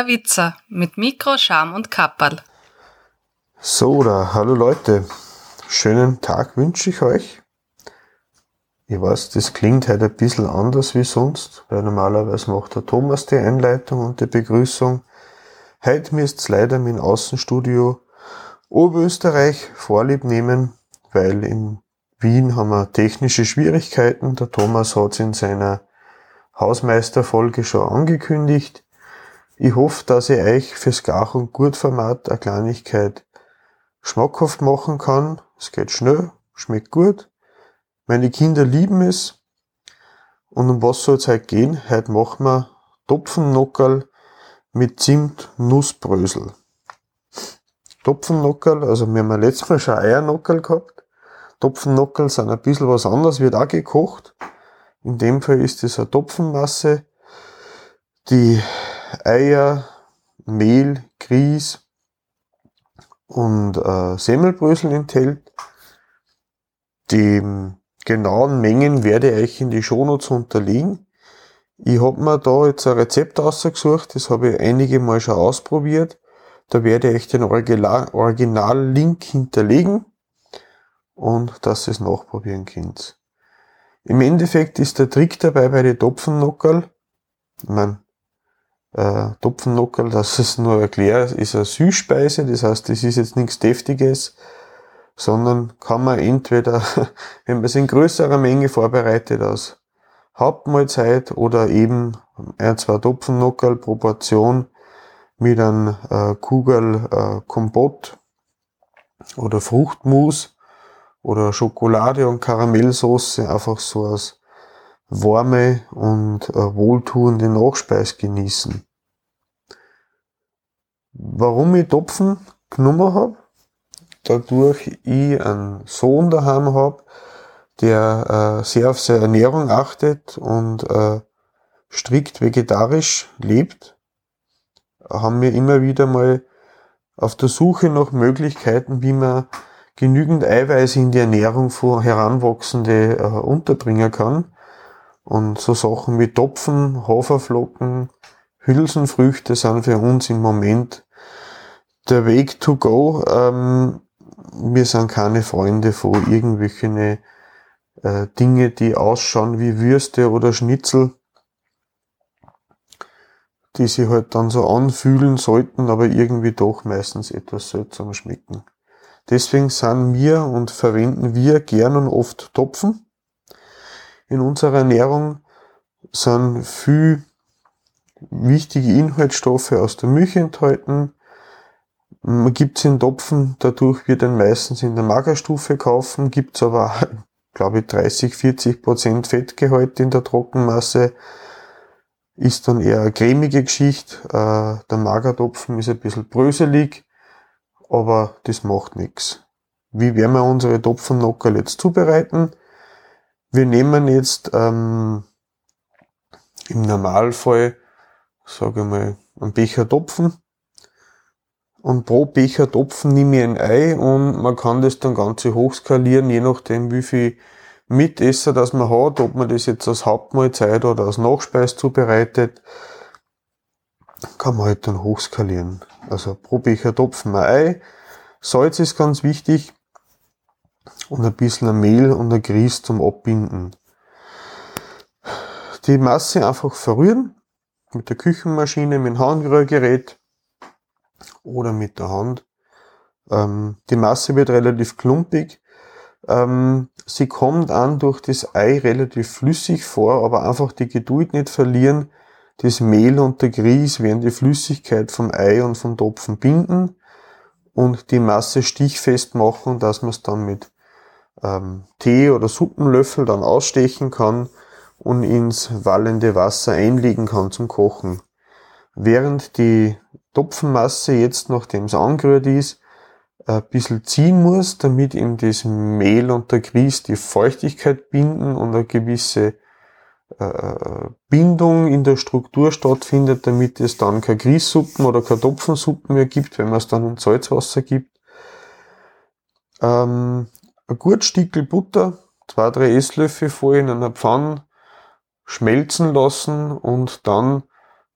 Der Witzer mit Mikro, Scham und Kapperl. So, da, hallo Leute. Schönen Tag wünsche ich euch. Ich weiß, das klingt heute ein bisschen anders wie sonst, weil normalerweise macht der Thomas die Einleitung und die Begrüßung. Heute müsst ihr leider dem Außenstudio Oberösterreich vorlieb nehmen, weil in Wien haben wir technische Schwierigkeiten. Der Thomas hat es in seiner Hausmeisterfolge schon angekündigt. Ich hoffe, dass ich euch fürs Gach- und Gurtformat eine Kleinigkeit schmackhaft machen kann. Es geht schnell, schmeckt gut. Meine Kinder lieben es. Und um was soll es heute gehen? Heute machen wir Topfennockerl mit Zimt Nussbrösel. Topfennockerl, also wir haben ja letztes Mal schon Eiernockerl gehabt. Topfennockerl sind ein bisschen was anderes, wird auch gekocht. In dem Fall ist es eine Topfenmasse, die Eier, Mehl, Grieß und äh, Semmelbrösel enthält. Die genauen Mengen werde ich euch in die Shownotes unterlegen. Ich habe mir da jetzt ein Rezept ausgesucht, das habe ich einige Mal schon ausprobiert. Da werde ich den Original-Link hinterlegen und dass ihr es nachprobieren könnt. Im Endeffekt ist der Trick dabei bei den Topfennockerl, ich mein, äh, Topfennockerl, dass es nur erklärt, ist eine Süßspeise, das heißt, das ist jetzt nichts Deftiges, sondern kann man entweder, wenn man es in größerer Menge vorbereitet, aus Hauptmahlzeit oder eben ein, zwei Topfennockerl Proportion mit einem äh, Kugel äh, Kompott oder Fruchtmus oder Schokolade und Karamellsoße einfach so als warme und äh, wohltuende Nachspeis genießen. Warum ich Topfen genommen habe? Dadurch ich einen Sohn daheim habe, der äh, sehr auf seine Ernährung achtet und äh, strikt vegetarisch lebt, haben wir immer wieder mal auf der Suche nach Möglichkeiten, wie man genügend Eiweiß in die Ernährung für Heranwachsende äh, unterbringen kann. Und so Sachen wie Topfen, Haferflocken, Hülsenfrüchte sind für uns im Moment der Weg to go. Ähm, wir sind keine Freunde von irgendwelchen äh, Dinge, die ausschauen wie Würste oder Schnitzel, die sich halt dann so anfühlen sollten, aber irgendwie doch meistens etwas seltsam schmecken. Deswegen sind wir und verwenden wir gern und oft Topfen. In unserer Ernährung sind viel wichtige Inhaltsstoffe aus der Milch enthalten. Man gibt es in Topfen, dadurch wird dann meistens in der Magerstufe kaufen, gibt es aber, glaube ich, 30, 40 Prozent Fettgehalt in der Trockenmasse. Ist dann eher eine cremige Geschichte. Äh, der Magertopfen ist ein bisschen bröselig, aber das macht nichts. Wie werden wir unsere Topfennockerl jetzt zubereiten? Wir nehmen jetzt ähm, im Normalfall, sage ich mal, einen Becher Topfen und pro Becher Topfen nehme ich ein Ei und man kann das dann Ganze hochskalieren, je nachdem wie viel Mitesser das man hat, ob man das jetzt als Hauptmahlzeit oder als Nachspeis zubereitet, kann man halt dann hochskalieren. Also pro Becher Topfen ein Ei. Salz ist ganz wichtig und ein bisschen Mehl und ein Grieß zum Abbinden. Die Masse einfach verrühren mit der Küchenmaschine, mit dem Handrührgerät oder mit der Hand. Ähm, die Masse wird relativ klumpig. Ähm, sie kommt an durch das Ei relativ flüssig vor, aber einfach die Geduld nicht verlieren. Das Mehl und der Grieß werden die Flüssigkeit vom Ei und vom Topfen binden und die Masse stichfest machen, dass man es dann mit ähm, Tee oder Suppenlöffel dann ausstechen kann und ins wallende Wasser einlegen kann zum Kochen. Während die Topfenmasse jetzt, nachdem es angerührt ist, ein bisschen ziehen muss, damit eben das Mehl und der Grieß die Feuchtigkeit binden und eine gewisse Bindung in der Struktur stattfindet, damit es dann keine Grießsuppen oder keine Topfensuppen mehr gibt, wenn man es dann in Salzwasser gibt. Ähm, ein gut Stickel Butter, zwei, drei Esslöffel voll in einer Pfanne schmelzen lassen und dann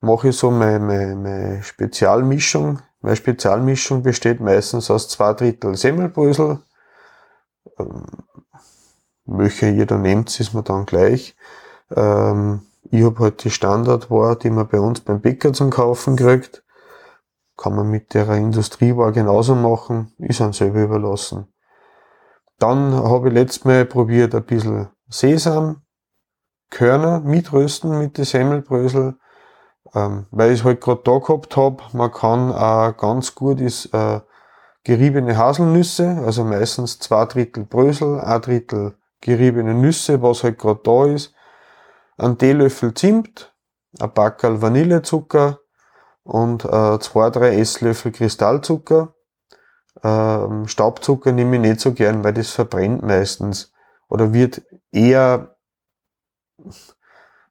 mache ich so meine, meine, meine Spezialmischung. Meine Spezialmischung besteht meistens aus zwei Drittel Semmelbrösel. Ähm, welche jeder nimmt, ist mir dann gleich. Ähm, ich habe halt die Standardware, die man bei uns beim Bäcker zum Kaufen kriegt. Kann man mit der Industrieware genauso machen, ist einem selber überlassen. Dann habe ich letztes Mal probiert ein bisschen Sesam, Körner mitrösten mit den Semmelbrösel, ähm, weil ich es halt gerade da gehabt habe. Man kann auch ganz gut ist, äh, geriebene Haselnüsse, also meistens zwei Drittel Brösel, ein Drittel geriebene Nüsse, was halt gerade da ist, ein Teelöffel Zimt, ein Backerl Vanillezucker und äh, zwei, drei Esslöffel Kristallzucker. Ähm, Staubzucker nehme ich nicht so gern, weil das verbrennt meistens oder wird eher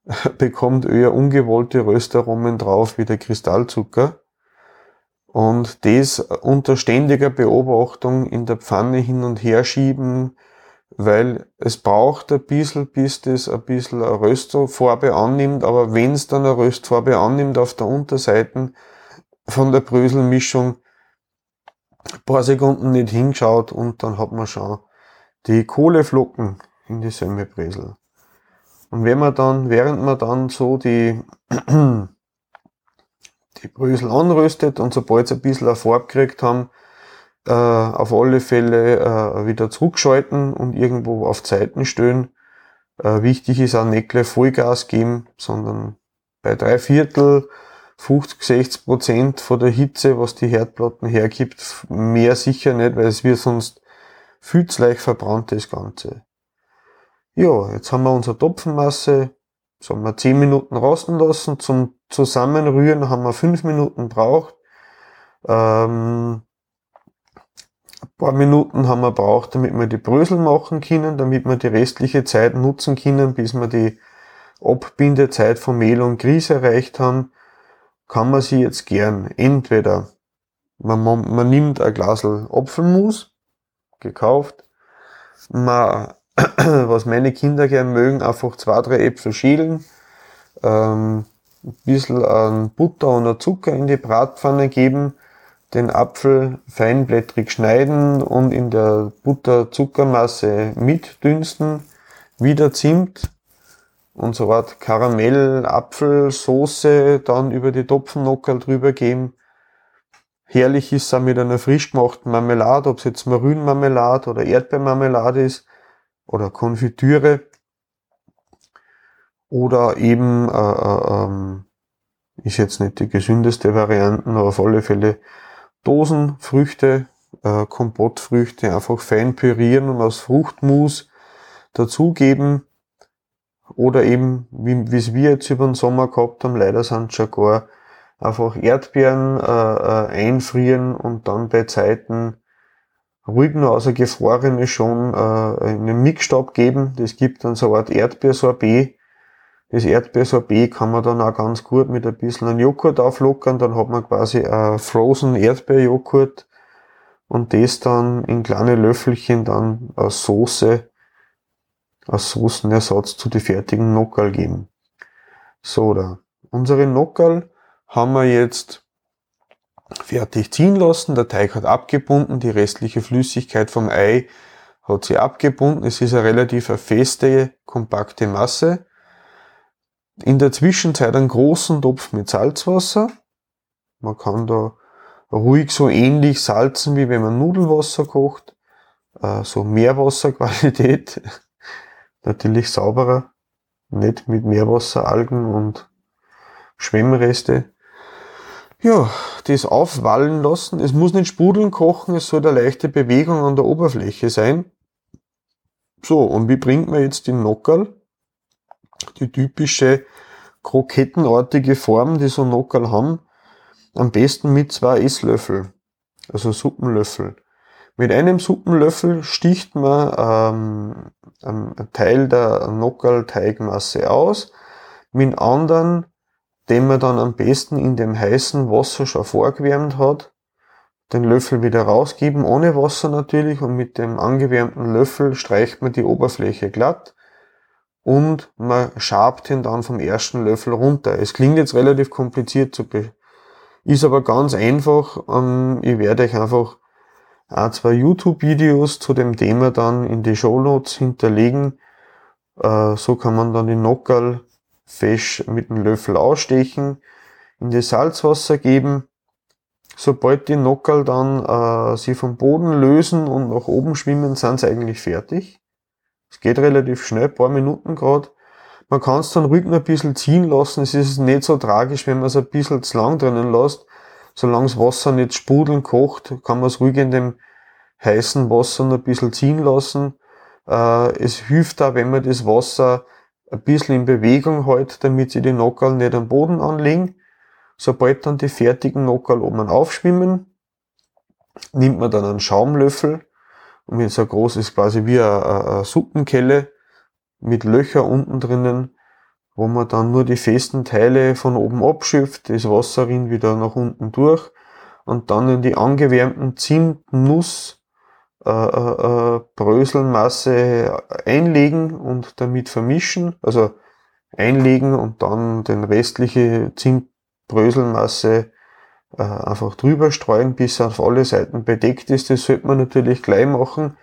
bekommt eher ungewollte Röstaromen drauf wie der Kristallzucker. Und das unter ständiger Beobachtung in der Pfanne hin und her schieben, weil es braucht ein bisschen, bis das ein bisschen eine Röstfarbe annimmt, aber wenn es dann eine Röstfarbe annimmt auf der Unterseite von der Bröselmischung, ein paar Sekunden nicht hingeschaut und dann hat man schon die Kohleflocken in die Semmelbresel. Und wenn man dann, während man dann so die, die Brösel anröstet und sobald sie ein bisschen eine Farbe gekriegt haben, äh, auf alle Fälle äh, wieder zurückschalten und irgendwo auf Zeiten stellen. Äh, wichtig ist auch nicht gleich Vollgas geben, sondern bei drei Viertel 50, 60 Prozent von der Hitze, was die Herdplatten hergibt, mehr sicher nicht, weil es wird sonst viel zu leicht verbrannt, das Ganze. Ja, jetzt haben wir unsere Topfenmasse, sagen wir 10 Minuten rosten lassen. Zum Zusammenrühren haben wir 5 Minuten braucht. Ähm, ein paar Minuten haben wir braucht, damit wir die Brösel machen können, damit wir die restliche Zeit nutzen können, bis wir die Abbindezeit von Mehl und Grieß erreicht haben, kann man sie jetzt gern. Entweder man, man, man nimmt ein Glas Apfelmus, gekauft, man, was meine Kinder gern mögen, einfach zwei, drei Äpfel schälen, ähm, ein bisschen an Butter und Zucker in die Bratpfanne geben, den Apfel feinblättrig schneiden und in der Butter-Zuckermasse mitdünsten, wieder Zimt und so Art Karamell-Apfelsoße dann über die Topfennockerl drüber geben. Herrlich ist es auch mit einer frisch gemachten Marmelade, ob es jetzt Marünmarmelade oder Erdbeermarmelade ist oder Konfitüre oder eben äh, äh, ähm, ist jetzt nicht die gesündeste Variante, aber auf alle Fälle Dosenfrüchte, äh, Kompottfrüchte einfach fein pürieren und aus Fruchtmus dazugeben. Oder eben, wie es wir jetzt über den Sommer gehabt haben, leider sind schon gar einfach Erdbeeren äh, äh, einfrieren und dann bei Zeiten ruhig nur außer gefrorene schon äh, einen Mixstab geben. Das gibt dann so eine Art Erdbeersorbet, das Erdbeersorbet kann man dann auch ganz gut mit ein bisschen Joghurt auflockern. Dann hat man quasi ein Frozen Erdbeerjoghurt und das dann in kleine Löffelchen dann als Soße, als Soßenersatz zu den fertigen Nockerl geben. So, da. Unsere Nockerl haben wir jetzt fertig ziehen lassen. Der Teig hat abgebunden, die restliche Flüssigkeit vom Ei hat sie abgebunden. Es ist eine relativ feste, kompakte Masse in der Zwischenzeit einen großen Topf mit Salzwasser. Man kann da ruhig so ähnlich salzen, wie wenn man Nudelwasser kocht. Äh, so Meerwasserqualität. Natürlich sauberer. Nicht mit Meerwasseralgen und Schwemmreste. Ja, das aufwallen lassen. Es muss nicht sprudeln kochen, es soll eine leichte Bewegung an der Oberfläche sein. So, und wie bringt man jetzt den Nockerl? Die typische krokettenartige Form, die so Nockerl haben, am besten mit zwei Esslöffel, also Suppenlöffel. Mit einem Suppenlöffel sticht man ähm, einen Teil der Nockerl-Teigmasse aus, mit anderen, den man dann am besten in dem heißen Wasser schon vorgewärmt hat, den Löffel wieder rausgeben, ohne Wasser natürlich, und mit dem angewärmten Löffel streicht man die Oberfläche glatt und man schabt ihn dann vom ersten Löffel runter. Es klingt jetzt relativ kompliziert zu ist aber ganz einfach. Ähm, ich werde euch einfach auch zwei YouTube-Videos zu dem Thema dann in die Show Notes hinterlegen. Äh, so kann man dann die Nockerl fesch mit dem Löffel ausstechen, in das Salzwasser geben. Sobald die Nockerl dann äh, sie vom Boden lösen und nach oben schwimmen, sind sie eigentlich fertig. Es geht relativ schnell, paar Minuten gerade. Man kann es dann ruhig noch ein bisschen ziehen lassen. Es ist nicht so tragisch, wenn man es ein bisschen zu lang drinnen lässt. Solange das Wasser nicht sprudeln kocht, kann man es ruhig in dem heißen Wasser noch ein bisschen ziehen lassen. Äh, es hilft auch, wenn man das Wasser ein bisschen in Bewegung hält, damit sie die Nockerl nicht am Boden anlegen. Sobald dann die fertigen Nockerl oben aufschwimmen, nimmt man dann einen Schaumlöffel und so groß ist, quasi wie eine, Suppenkelle mit Löcher unten drinnen, wo man dann nur die festen Teile von oben abschöpft, das Wasser rinnt wieder nach unten durch und dann in die angewärmten Zimtnuss äh, äh, äh, Bröselmasse einlegen und damit vermischen, also einlegen und dann den restliche Zimtbröselmasse äh, einfach drüber streuen, bis er auf alle Seiten bedeckt ist. Das sollte man natürlich gleich machen,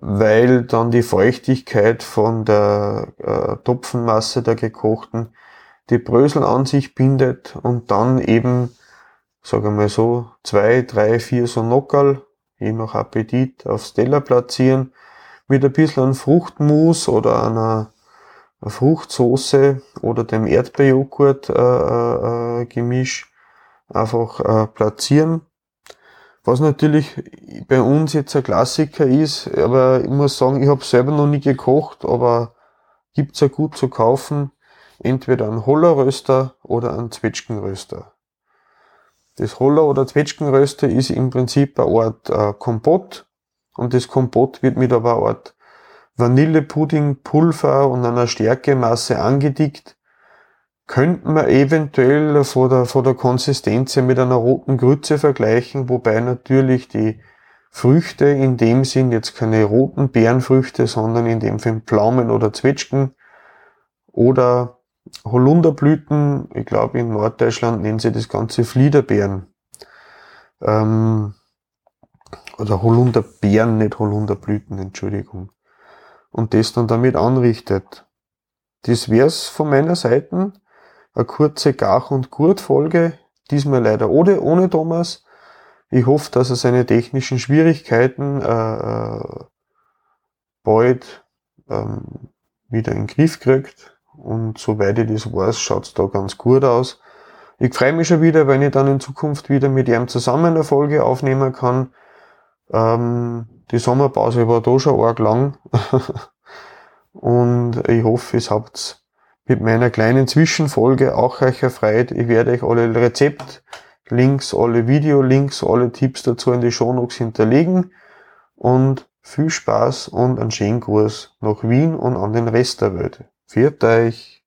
weil dann die Feuchtigkeit von der äh, Topfenmasse der gekochten die Brösel an sich bindet und dann eben, sagen wir mal so, zwei, drei, vier so Nockerl, je nach Appetit, aufs Teller platzieren, mit ein bisschen Fruchtmus oder einer Fruchtsoße oder dem Erdbeerjoghurt einfach äh, platzieren was natürlich bei uns jetzt ein Klassiker ist, aber ich muss sagen, ich habe selber noch nie gekocht, aber gibt's ja gut zu kaufen. Entweder ein Hollerröster oder ein Zwetschgenröster. Das Holler- oder Zwetschgenröster ist im Prinzip eine Art äh, Kompott und das Kompott wird mit einer Art Vanillepuddingpulver und einer Stärkemasse angedickt könnte man eventuell von der, von der Konsistenz mit einer roten Grütze vergleichen, wobei natürlich die Früchte in dem Sinn jetzt keine roten Beerenfrüchte, sondern in dem Fall Pflaumen oder Zwetschgen oder Holunderblüten. Ich glaube, in Norddeutschland nennen sie das Ganze Fliederbeeren. Ähm, oder Holunderbeeren, nicht Holunderblüten, Entschuldigung. Und das dann damit anrichtet. Das wär's von meiner Seite eine kurze Gach- und Gurt-Folge, diesmal leider ohne, ohne Thomas. Ich hoffe, dass er seine technischen Schwierigkeiten äh, äh, bald ähm, wieder in den Griff kriegt. Und soweit ich das weiß, schaut's da ganz gut aus. Ich freue mich schon wieder, wenn ich dann in Zukunft wieder mit ihm zusammen eine Folge aufnehmen kann. Ähm, die Sommerpause war da schon arg lang. und ich hoffe, es habt mit meiner kleinen Zwischenfolge auch euch erfreut. Ich werde euch alle Rezeptlinks, alle Videolinks, alle Tipps dazu in die Shownotes hinterlegen und viel Spaß und einen schönen Gruß nach Wien und an den Rest der Welt. Viert euch!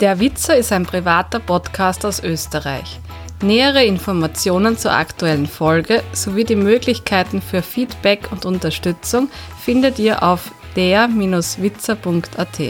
Der Witzer ist ein privater Podcast aus Österreich. Nähere Informationen zur aktuellen Folge sowie die Möglichkeiten für Feedback und Unterstützung findet ihr auf der-witzer.at.